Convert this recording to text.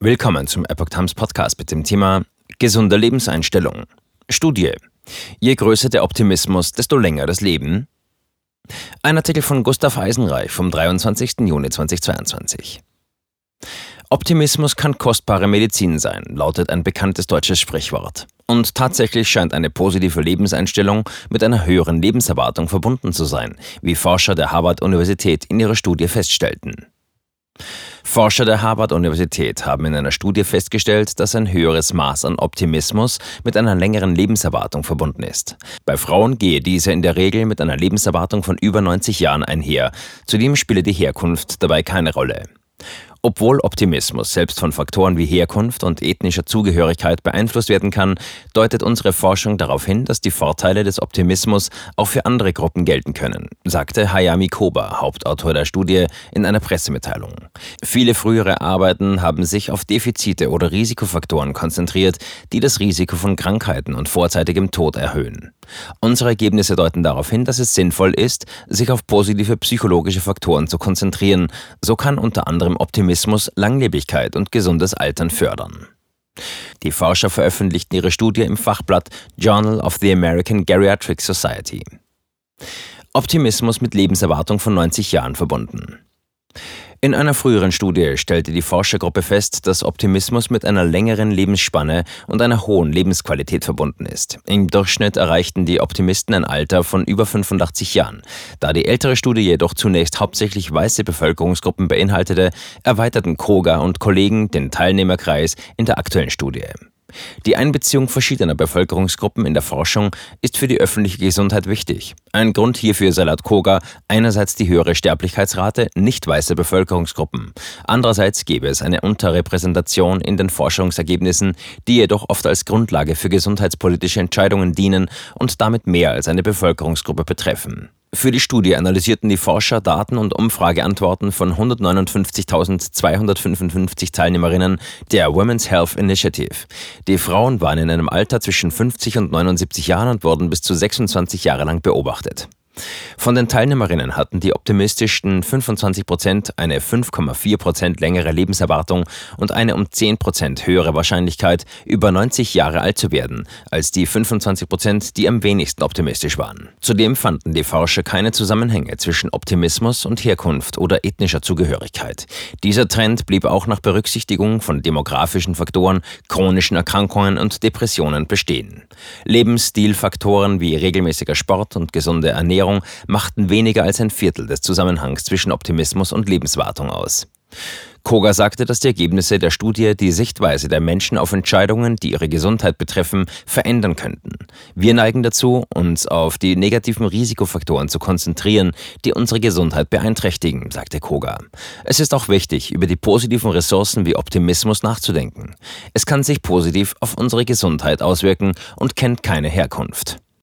Willkommen zum Epoch Times Podcast mit dem Thema Gesunde Lebenseinstellung. Studie. Je größer der Optimismus, desto länger das Leben. Ein Artikel von Gustav Eisenreich vom 23. Juni 2022. Optimismus kann kostbare Medizin sein, lautet ein bekanntes deutsches Sprichwort. Und tatsächlich scheint eine positive Lebenseinstellung mit einer höheren Lebenserwartung verbunden zu sein, wie Forscher der Harvard-Universität in ihrer Studie feststellten. Forscher der Harvard-Universität haben in einer Studie festgestellt, dass ein höheres Maß an Optimismus mit einer längeren Lebenserwartung verbunden ist. Bei Frauen gehe diese in der Regel mit einer Lebenserwartung von über 90 Jahren einher. Zudem spiele die Herkunft dabei keine Rolle. Obwohl Optimismus selbst von Faktoren wie Herkunft und ethnischer Zugehörigkeit beeinflusst werden kann, deutet unsere Forschung darauf hin, dass die Vorteile des Optimismus auch für andere Gruppen gelten können, sagte Hayami Koba, Hauptautor der Studie, in einer Pressemitteilung. Viele frühere Arbeiten haben sich auf Defizite oder Risikofaktoren konzentriert, die das Risiko von Krankheiten und vorzeitigem Tod erhöhen. Unsere Ergebnisse deuten darauf hin, dass es sinnvoll ist, sich auf positive psychologische Faktoren zu konzentrieren. So kann unter anderem Optimismus Langlebigkeit und gesundes Altern fördern. Die Forscher veröffentlichten ihre Studie im Fachblatt Journal of the American Geriatric Society. Optimismus mit Lebenserwartung von 90 Jahren verbunden. In einer früheren Studie stellte die Forschergruppe fest, dass Optimismus mit einer längeren Lebensspanne und einer hohen Lebensqualität verbunden ist. Im Durchschnitt erreichten die Optimisten ein Alter von über 85 Jahren. Da die ältere Studie jedoch zunächst hauptsächlich weiße Bevölkerungsgruppen beinhaltete, erweiterten Koga und Kollegen den Teilnehmerkreis in der aktuellen Studie. Die Einbeziehung verschiedener Bevölkerungsgruppen in der Forschung ist für die öffentliche Gesundheit wichtig. Ein Grund hierfür sei laut Koga einerseits die höhere Sterblichkeitsrate nicht weißer Bevölkerungsgruppen, andererseits gäbe es eine Unterrepräsentation in den Forschungsergebnissen, die jedoch oft als Grundlage für gesundheitspolitische Entscheidungen dienen und damit mehr als eine Bevölkerungsgruppe betreffen. Für die Studie analysierten die Forscher Daten und Umfrageantworten von 159.255 Teilnehmerinnen der Women's Health Initiative. Die Frauen waren in einem Alter zwischen 50 und 79 Jahren und wurden bis zu 26 Jahre lang beobachtet. Von den Teilnehmerinnen hatten die optimistischsten 25 Prozent eine 5,4 Prozent längere Lebenserwartung und eine um 10 Prozent höhere Wahrscheinlichkeit, über 90 Jahre alt zu werden, als die 25 Prozent, die am wenigsten optimistisch waren. Zudem fanden die Forscher keine Zusammenhänge zwischen Optimismus und Herkunft oder ethnischer Zugehörigkeit. Dieser Trend blieb auch nach Berücksichtigung von demografischen Faktoren, chronischen Erkrankungen und Depressionen bestehen. Lebensstilfaktoren wie regelmäßiger Sport und gesunde Ernährung Ernährung machten weniger als ein Viertel des Zusammenhangs zwischen Optimismus und Lebenswartung aus. Koga sagte, dass die Ergebnisse der Studie die Sichtweise der Menschen auf Entscheidungen, die ihre Gesundheit betreffen, verändern könnten. Wir neigen dazu, uns auf die negativen Risikofaktoren zu konzentrieren, die unsere Gesundheit beeinträchtigen, sagte Koga. Es ist auch wichtig, über die positiven Ressourcen wie Optimismus nachzudenken. Es kann sich positiv auf unsere Gesundheit auswirken und kennt keine Herkunft.